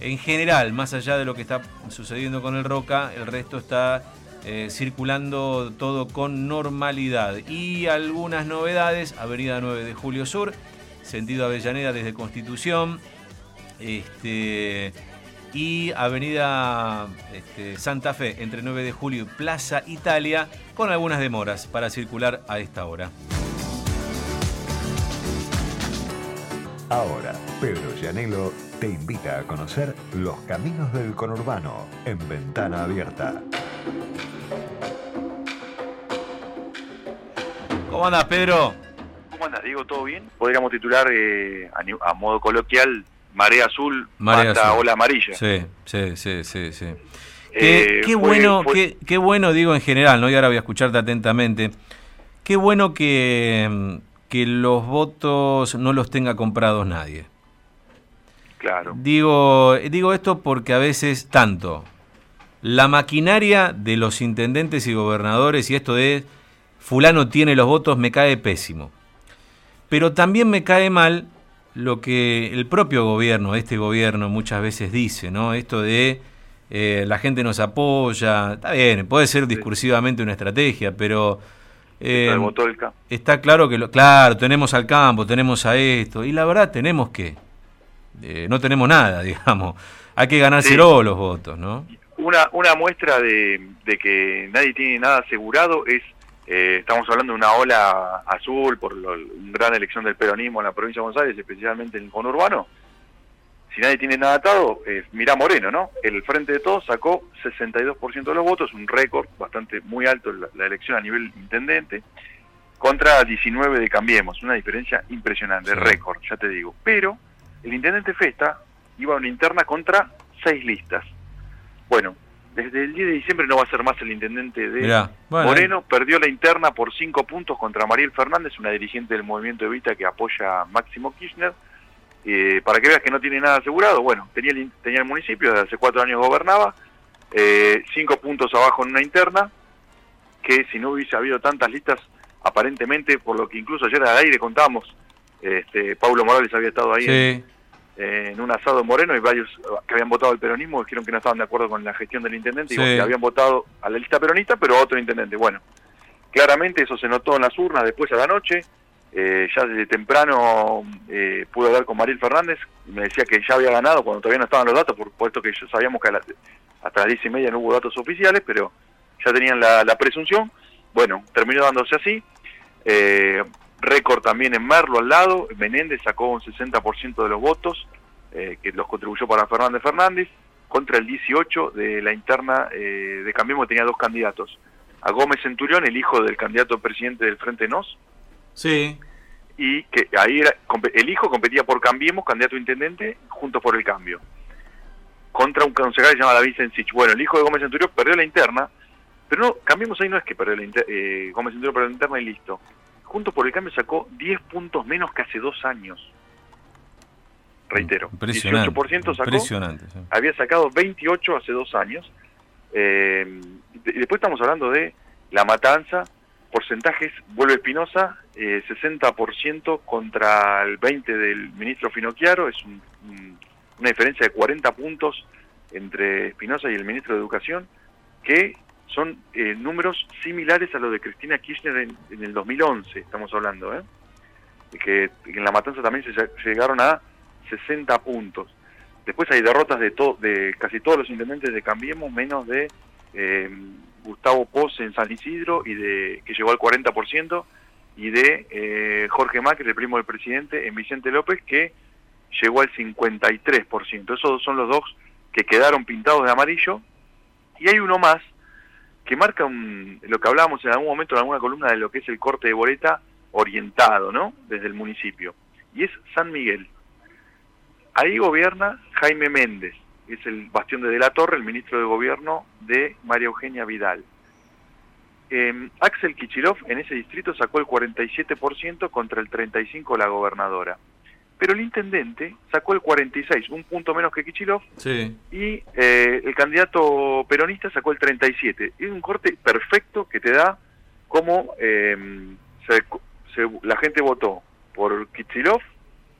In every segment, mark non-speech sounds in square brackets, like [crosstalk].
En general, más allá de lo que está sucediendo con el Roca, el resto está eh, circulando todo con normalidad. Y algunas novedades, Avenida 9 de Julio Sur, sentido Avellaneda desde Constitución, este, y Avenida este, Santa Fe entre 9 de Julio y Plaza Italia, con algunas demoras para circular a esta hora. Ahora, Pedro Llanelo te invita a conocer los caminos del conurbano en ventana abierta. ¿Cómo andas, Pedro? ¿Cómo andas, Diego? ¿Todo bien? Podríamos titular eh, a, modo coloquial Marea Azul, Marea Ola Amarilla. Sí, sí, sí, sí. sí. Eh, qué, bueno, Qué, qué, bueno, digo en general, ¿no? Y ahora voy a escucharte atentamente. Qué bueno que que los votos no los tenga comprados nadie. Claro. Digo, digo esto porque a veces tanto la maquinaria de los intendentes y gobernadores y esto de fulano tiene los votos me cae pésimo. Pero también me cae mal lo que el propio gobierno, este gobierno muchas veces dice, ¿no? Esto de eh, la gente nos apoya, está bien, puede ser discursivamente una estrategia, pero eh, está claro que, lo, claro, tenemos al campo, tenemos a esto, y la verdad tenemos que, eh, no tenemos nada, [laughs] digamos, hay que ganarse los votos, ¿no? Una, una muestra de, que nadie tiene nada asegurado es, eh, estamos hablando de una ola azul por la gran elección del peronismo en la provincia de Buenos Aires, especialmente en el conurbano, si nadie tiene nada atado, eh, mira Moreno, ¿no? El Frente de Todos sacó 62% de los votos, un récord bastante muy alto la, la, elección a nivel intendente, contra 19 de Cambiemos, una diferencia impresionante, récord, ya te digo. Pero el intendente Festa iba a una interna contra seis listas. Bueno, desde el 10 de diciembre no va a ser más el intendente de Moreno, perdió la interna por cinco puntos contra Mariel Fernández, una dirigente del movimiento Evita que apoya a Máximo Kirchner, eh, para que veas que no tiene nada asegurado, bueno, tenía el, tenía el municipio, desde hace cuatro años gobernaba, eh, cinco puntos abajo en una interna, que si no hubiese habido tantas listas, aparentemente, por lo que incluso ayer al aire contábamos, este, Pablo Morales había estado ahí en, un asado Moreno y varios que habían votado al peronismo dijeron que no estaban de acuerdo con la gestión del intendente y que habían votado a la lista peronista, pero a otro intendente. Bueno, claramente eso se notó en las urnas después a la noche, eh, ya desde temprano eh, pude hablar con Mariel Fernández, me decía que ya había ganado cuando todavía no estaban los datos, por puesto que sabíamos que hasta las diez y media no hubo datos oficiales, pero ya tenían la, presunción. Bueno, terminó dándose así. Eh, récord también en Merlo al lado, Menéndez sacó un 60% de los votos, eh, que los contribuyó para Fernández Fernández, contra el 18 de la interna de Cambiemos, tenía dos candidatos. A Gómez Centurión, el hijo del candidato presidente del Frente NOS, Sí. Y que ahí era, el hijo competía por Cambiemos, candidato a intendente, juntos por el cambio. Contra un concejal que se llama David Sensich. Bueno, el hijo de Gómez Centurión perdió la interna, pero no, Cambiemos ahí no es que perdió la interna, eh, Gómez Centurión perdió la interna y listo. Juntos por el cambio sacó 10 puntos menos que hace dos años. Reitero, impresionante, 18% sacó, impresionante, había sacado 28 hace dos años. Eh, y después estamos hablando de La Matanza, porcentajes, vuelve Espinosa, eh, 60% contra el 20% del ministro Finocchiaro, es una diferencia de 40 puntos entre Espinosa y el ministro de Educación, que son eh, números similares a los de Cristina Kirchner en, el 2011, estamos hablando, ¿eh? que en la matanza también se llegaron a 60 puntos. Después hay derrotas de, de casi todos los intendentes de Cambiemos, menos de eh, Gustavo Pose en San Isidro, y de que llegó al 40%, y de eh, Jorge Macri, el primo del presidente, en Vicente López, que llegó al 53%. Esos son los dos que quedaron pintados de amarillo. Y hay uno más que marca un, lo que hablábamos en algún momento en alguna columna de lo que es el corte de boleta orientado, ¿no? Desde el municipio. Y es San Miguel. Ahí gobierna Jaime Méndez, es el bastión de De la Torre, el ministro de Gobierno de María Eugenia Vidal. Em, Axel Kichilov en ese distrito sacó el 47% contra el 35% la gobernadora. Pero el intendente sacó el 46%, un punto menos que Kichilov, y eh, el candidato peronista sacó el 37%. Es un corte perfecto que te da como em, la gente votó por Kichilov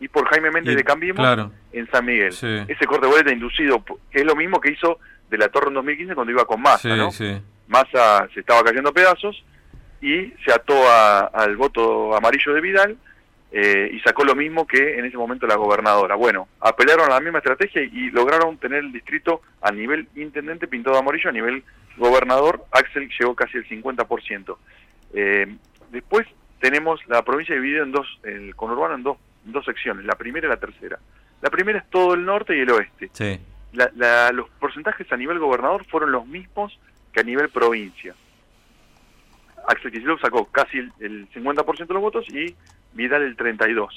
y por Jaime Méndez Y- de Cambiemos claro. en San Miguel. Sí. Ese corte de boleta inducido, que es lo mismo que hizo de la Torre en 2015 cuando iba con Massa, Sí, ¿no? sí. Massa se estaba cayendo a pedazos y se ató a- al voto amarillo de Vidal eh, y sacó lo mismo que en ese momento la gobernadora. Bueno, apelaron a la misma estrategia y lograron tener el distrito a nivel intendente pintado amarillo, a nivel gobernador, Axel llegó casi el 50%. Eh, después tenemos la provincia dividida en dos, el conurbano en dos, dos secciones, la primera y la tercera. La primera es todo el norte y el oeste Sí. la- la- los porcentajes a nivel gobernador fueron los mismos que a nivel provincia. Axel Kicillof sacó casi el, el 50% de los votos y Vidal el 32%.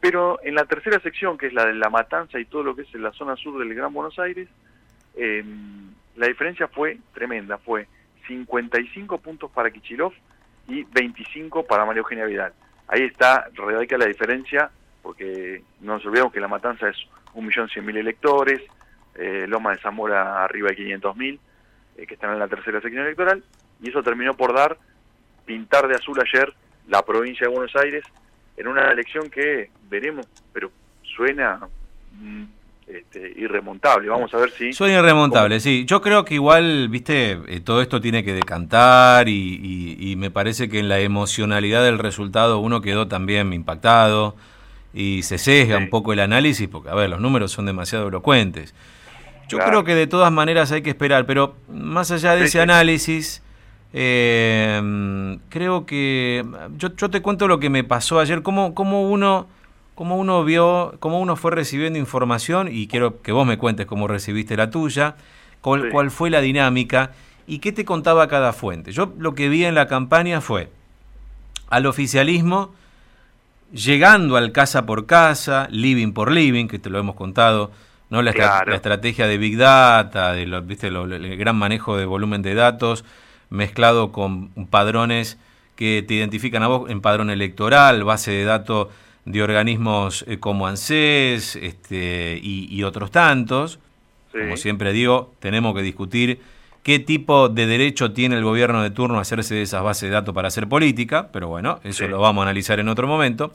Pero en la tercera sección, que es la de La Matanza y todo lo que es en la zona sur del Gran Buenos Aires, eh, la diferencia fue tremenda, fue 55 puntos para Kichilov y 25 para María Eugenia Vidal. Ahí está, radica la diferencia, porque no nos olvidemos que La Matanza es 1.100.000 electores, eh, Loma de Zamora arriba de 500.000, eh, que están en la tercera sección electoral, y eso terminó por dar, pintar de azul ayer la provincia de Buenos Aires en una elección que veremos, pero suena mm, este, irremontable. Vamos a ver si... Suena irremontable, sí. Yo creo que igual, viste, eh, todo esto tiene que decantar y, y- y me parece que en la emocionalidad del resultado uno quedó también impactado y se sesga Sí. un poco el análisis porque, a ver, los números son demasiado elocuentes. Yo Claro. creo que de todas maneras hay que esperar, pero más allá de Sí, ese sí. análisis, eh, creo que yo, yo te cuento lo que me pasó ayer, cómo, cómo uno cómo uno vio, cómo uno fue recibiendo información y quiero que vos me cuentes cómo recibiste la tuya, cuál, Sí. cuál fue la dinámica y qué te contaba cada fuente. Yo lo que vi en la campaña fue al oficialismo llegando al casa por casa, living por living, que te lo hemos contado, ¿no? La, estra- Claro. la estrategia de Big Data, de lo- ¿viste? Lo- el gran manejo de volumen de datos, mezclado con padrones que te identifican a vos en padrón electoral, base de datos de organismos eh, como ANSES este, y, y otros tantos. Sí. Como siempre digo, tenemos que discutir qué tipo de derecho tiene el gobierno de turno a hacerse de esas bases de datos para hacer política, pero bueno, eso Sí. lo vamos a analizar en otro momento.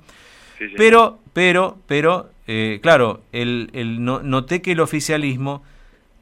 Sí. Pero, pero, pero, eh, claro, el, el- no- noté que el oficialismo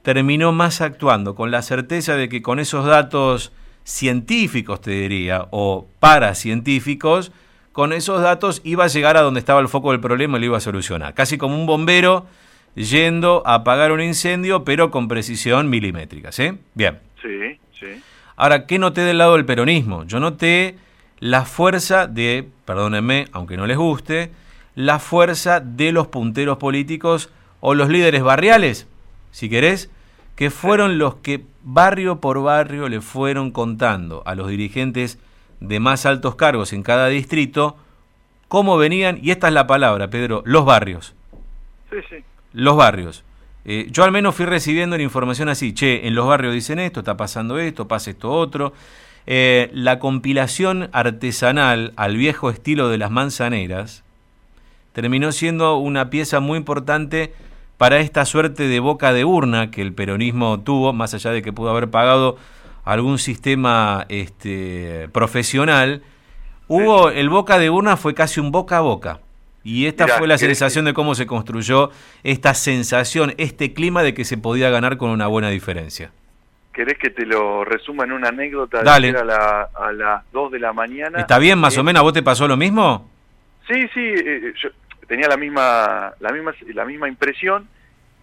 terminó más actuando con la certeza de que con esos datos científicos, te diría, o paracientíficos, con esos datos iba a llegar a donde estaba el foco del problema y lo iba a solucionar. Casi como un bombero yendo a apagar un incendio, pero con precisión milimétrica, ¿sí? Bien. Sí, sí. Ahora, ¿qué noté del lado del peronismo? Yo noté la fuerza de, perdónenme, aunque no les guste, la fuerza de los punteros políticos o los líderes barriales, si querés, que fueron los que barrio por barrio le fueron contando a los dirigentes de más altos cargos en cada distrito cómo venían, y esta es la palabra, Pedro, los barrios Sí, sí. los barrios. Eh, yo al menos fui recibiendo la información así, che, en los barrios dicen esto, está pasando esto, pasa esto otro. Eh, la compilación artesanal al viejo estilo de las manzaneras terminó siendo una pieza muy importante para esta suerte de boca de urna que el peronismo tuvo, más allá de que pudo haber pagado algún sistema este, profesional, hubo el boca de urna fue casi un boca a boca. Y esta Mirá, fue la ¿querés sensación de cómo se construyó esta sensación, este clima de que se podía ganar con una buena diferencia. ¿Querés que te lo resuma en una anécdota? de Dale. ayer A, la- a las 2 de la mañana. ¿Está bien más Eh, o menos? ¿A vos te pasó lo mismo? Sí, sí, eh, yo tenía la misma, la misma, la misma impresión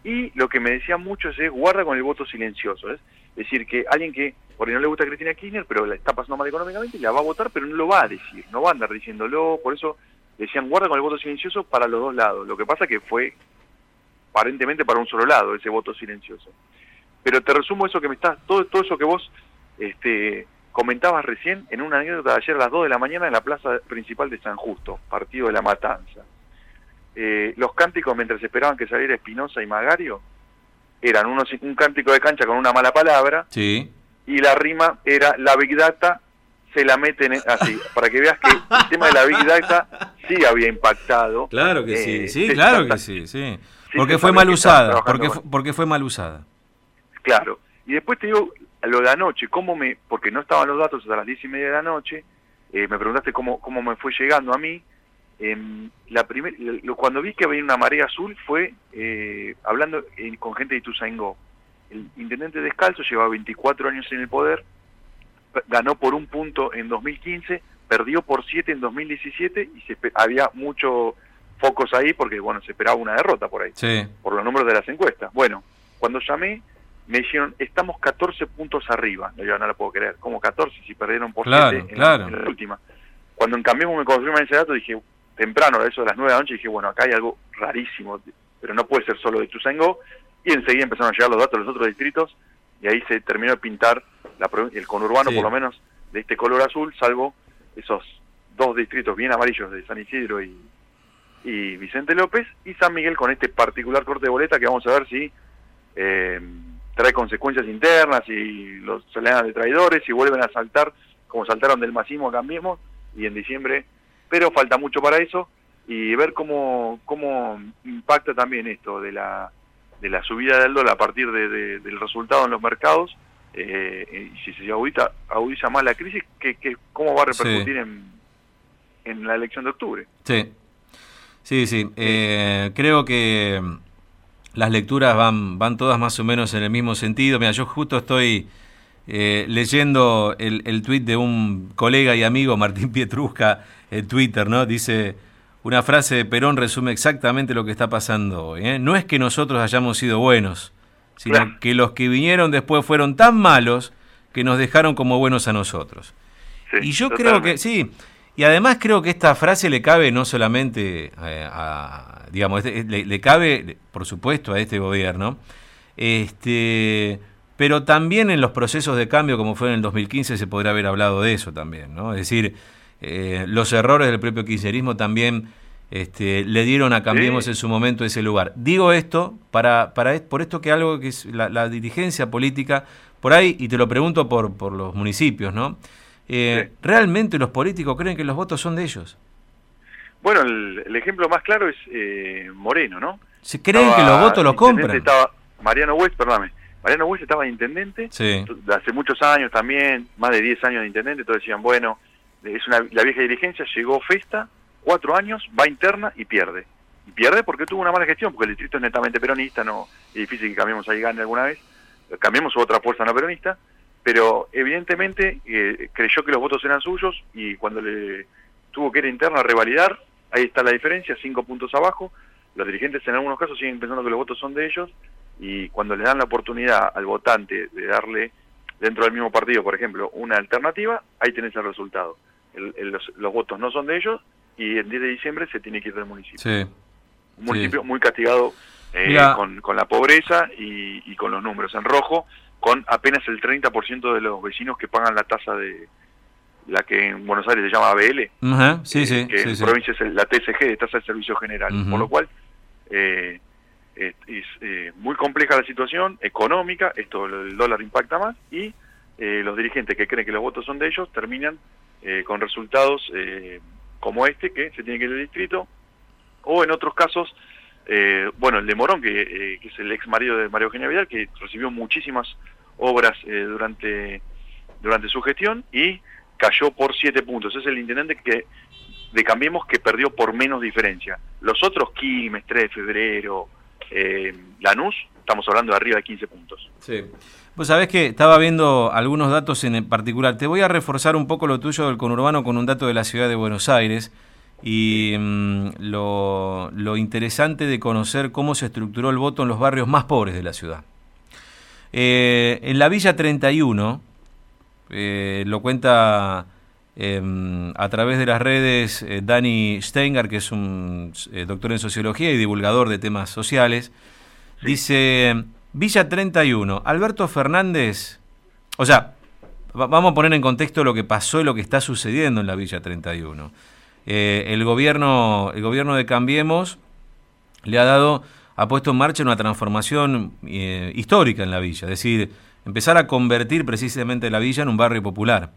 y lo que me decían muchos es guarda con el voto silencioso, ¿es? Es decir, que alguien que por no le gusta Cristina Kirchner, pero la está pasando mal económicamente, la va a votar, pero no lo va a decir, no va a andar diciéndolo, por eso decían guarda con el voto silencioso para los dos lados. Lo que pasa que fue aparentemente para un solo lado ese voto silencioso. Pero te resumo eso que me estás, todo, todo eso que vos este, comentabas recién en una anécdota de ayer a las 2 de la mañana en la plaza principal de San Justo, partido de la Matanza. Eh, los cánticos mientras esperaban que saliera Espinosa y Magario eran unos, un cántico de cancha con una mala palabra Sí. Y la rima era la Big Data se la meten en- así, para que veas que el tema de la Big Data sí había impactado. Claro que Eh, sí, sí, se claro que sí, sí. Sí, Porque fue mal usada, porque, porque fue mal usada. Claro. Y después te digo lo de anoche, cómo me, porque no estaban los datos hasta las diez y media de la noche, eh, me preguntaste cómo, cómo me fue llegando a mí. em, la primer, cuando vi que había una marea azul fue hablando con gente de Ituzaingó. El intendente Descalzo llevaba 24 años en el poder, ganó por un punto en 2015, perdió por 7 en 2017 y se, había muchos focos ahí porque, bueno, se esperaba una derrota por ahí, por los números de las encuestas. Bueno, cuando llamé, me dijeron, estamos 14 puntos arriba. yo no lo puedo creer, como 14 si perdieron por 7 en, la última. Cuando en Cambiemos me confirman ese dato, dije, temprano, a eso de las 9 de la noche, dije, bueno, acá hay algo rarísimo, pero no puede ser solo de Tuzangó. Y enseguida empezaron a llegar los datos de los otros distritos y ahí se terminó de pintar el conurbano, por lo menos, de este color azul, salvo esos dos distritos bien amarillos de San Isidro y, y Vicente López, y San Miguel con este particular corte de boleta que vamos a ver si eh, trae consecuencias internas y los se de traidores y vuelven a saltar como saltaron del masismo acá mismo y en diciembre, pero falta mucho para eso y ver cómo, cómo impacta también esto de la, de la subida del dólar a partir de, del resultado en los mercados eh, y si se agudiza, agudiza más la crisis, que, ¿cómo va a repercutir en, en la elección de octubre? Sí, sí, sí. Eh, creo que las lecturas van, van todas más o menos en el mismo sentido. Mira, yo justo estoy eh, leyendo el, el tuit de un colega y amigo, Martín Pietrusca, en Twitter, ¿no? Dice, una frase de Perón resume exactamente lo que está pasando hoy. ¿eh? No es que nosotros hayamos sido buenos, sino que los que vinieron después fueron tan malos que nos dejaron como buenos a nosotros. y yo creo que, sí, y además creo que esta frase le cabe no solamente eh, a, digamos, le, le, cabe, por supuesto, a este gobierno, este, pero también en los procesos de cambio, como fue en el 2015, se podría haber hablado de eso también, ¿no? Es decir, eh, los errores del propio kirchnerismo también este, le dieron a Cambiemos en su momento ese lugar. Digo esto para, para por esto que algo que es la, dirigencia política, por ahí, y te lo pregunto por, por los municipios, ¿no? Eh, ¿Realmente los políticos creen que los votos son de ellos? Bueno, el, ejemplo más claro es eh, Moreno, ¿no? ¿Se creen que los votos los compran? Estaba Mariano West, perdóname, Mariano West estaba de intendente, hace muchos años también, más de 10 años de intendente, todos decían, bueno, es una, la vieja dirigencia, llegó Festa, cuatro años, va interna y pierde. Y pierde porque tuvo una mala gestión, porque el distrito es netamente peronista, no es difícil que cambiemos ahí gane alguna vez, cambiemos otra fuerza no peronista, pero evidentemente eh, creyó que los votos eran suyos y cuando le tuvo que ir interna a revalidar, ahí está la diferencia, cinco puntos abajo, los dirigentes en algunos casos siguen pensando que los votos son de ellos y cuando le dan la oportunidad al votante de darle dentro del mismo partido, por ejemplo, una alternativa, ahí tenés el resultado. Los, votos no son de ellos y el 10 de diciembre se tiene que ir del municipio. Un municipio muy castigado eh, con, la pobreza y, con los números en rojo, con apenas el 30% de los vecinos que pagan la tasa de la que en Buenos Aires se llama ABL, sí, sí, que en provincia es la TSG, de tasa de servicio general, por lo cual eh, es, eh, muy compleja la situación económica, esto el dólar impacta más y los dirigentes que creen que los votos son de ellos terminan con resultados como este, que se tiene que ir al distrito, o en otros casos, eh, bueno, el de Morón, que, eh, que, es el ex marido de María Eugenia Vidal, que recibió muchísimas obras eh, durante, durante su gestión y cayó por siete puntos. Es el intendente que de Cambiemos que perdió por menos diferencia. Los otros, Quilmes, 3 de febrero, Lanús, estamos hablando de arriba de 15 puntos. Sí. Pues sabés que estaba viendo algunos datos en particular. Te voy a reforzar un poco lo tuyo del conurbano con un dato de la ciudad de Buenos Aires y mm, lo, interesante de conocer cómo se estructuró el voto en los barrios más pobres de la ciudad. Eh, en la Villa 31, eh, lo cuenta em, a través de las redes eh, Dani Steinger, que es un doctor en sociología y divulgador de temas sociales, dice Villa 31, Alberto Fernández, o sea, vamos a poner en contexto lo que pasó y lo que está sucediendo en la Villa 31. Eh, el, gobierno, el gobierno de Cambiemos le ha dado, ha puesto en marcha una transformación eh, histórica en la villa, es decir, empezar a convertir precisamente la villa en un barrio popular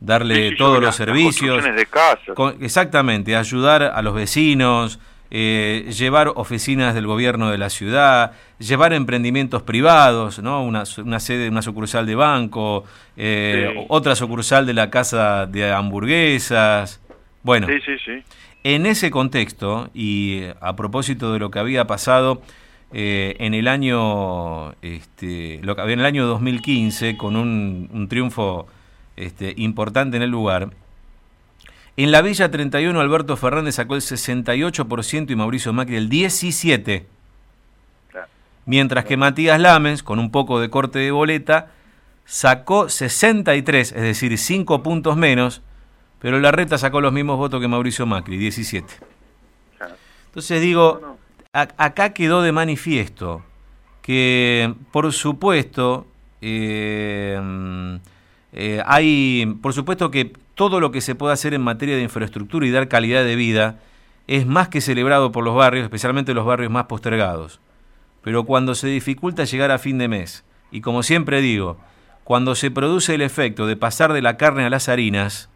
darle todos los servicios. De casa. exactamente, ayudar a los vecinos, eh, llevar oficinas del gobierno de la ciudad, llevar emprendimientos privados, ¿no? una, una sede, una sucursal de banco, eh, otra sucursal de la casa de hamburguesas. Bueno, En ese contexto, y a propósito de lo que había pasado eh, en el año este, lo que en el año 2015 con un, un triunfo este, importante en el lugar. En la Villa 31 Alberto Fernández sacó el 68% y Mauricio Macri el 17%. Mientras que Matías Lamens, con un poco de corte de boleta, sacó 63, es decir, 5 puntos menos, pero la reta sacó los mismos votos que Mauricio Macri, 17. Entonces digo, acá quedó de manifiesto que, por supuesto, eh, eh, hay, por supuesto que todo lo que se puede hacer en materia de infraestructura y dar calidad de vida es más que celebrado por los barrios, especialmente los barrios más postergados. Pero cuando se dificulta llegar a fin de mes, y como siempre digo, cuando se produce el efecto de pasar de la carne a las harinas,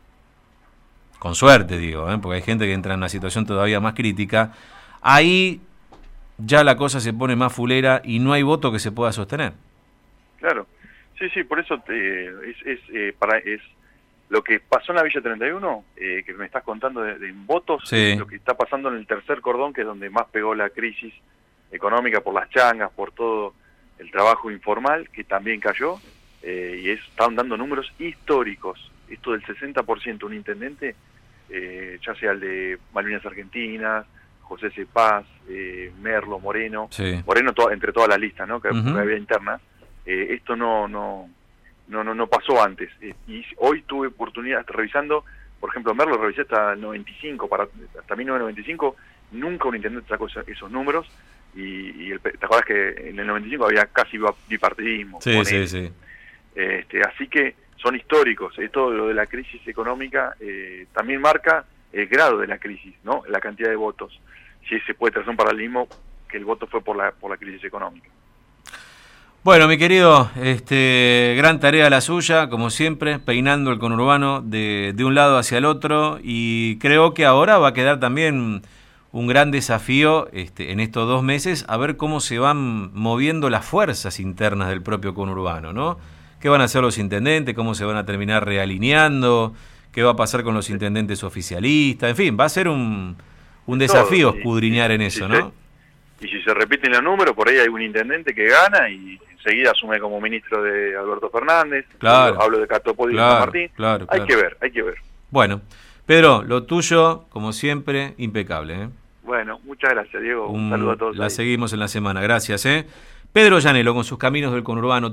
con suerte digo, ¿eh? porque hay gente que entra en una situación todavía más crítica, ahí ya la cosa se pone más fulera y no hay voto que se pueda sostener. Claro, sí, sí, por eso es, es, eh, para, es lo que pasó en la Villa 31, eh, que me estás contando de, votos, lo que está pasando en el tercer cordón, que es donde más pegó la crisis económica por las changas, por todo el trabajo informal, que también cayó, eh, y es, están dando números históricos. Esto del 60%, un intendente, ya sea el de Malvinas Argentinas, José Cepaz, eh, Merlo, Moreno, Moreno entre todas las listas, ¿no? Que había interna. Eh, esto no, no, no, no, no pasó antes. Eh, y hoy tuve oportunidad, revisando, por ejemplo, Merlo revisé hasta el 95, para, hasta 1995, nunca un intendente sacó esos, números. Y, el, te acuerdas que en el 95 había casi bipartidismo. Sí, sí, sí. Este, así que son históricos. Esto lo de la crisis económica también marca el grado de la crisis, ¿no? La cantidad de votos si se puede trazar un paralelismo que el voto fue por la, por la crisis económica. Bueno, mi querido, este, gran tarea la suya, como siempre, peinando el conurbano de, de un lado hacia el otro y creo que ahora va a quedar también un gran desafío este, en estos dos meses a ver cómo se van moviendo las fuerzas internas del propio conurbano, ¿no? ¿Qué van a hacer los intendentes? ¿Cómo se van a terminar realineando? ¿Qué va a pasar con los intendentes oficialistas? En fin, va a ser un, un desafío escudriñar en eso, ¿no? y si se repiten los números, por ahí hay un intendente que gana y enseguida asume como ministro de Alberto Fernández. Claro. Hablo de Catopodi y Martín. Claro, hay que ver, hay que ver. Bueno, Pedro, lo tuyo, como siempre, impecable. ¿eh? Bueno, muchas gracias, Diego. Un, saludo a todos. La seguimos en la semana. Gracias. ¿eh? Pedro Llanelo, con sus caminos del conurbano.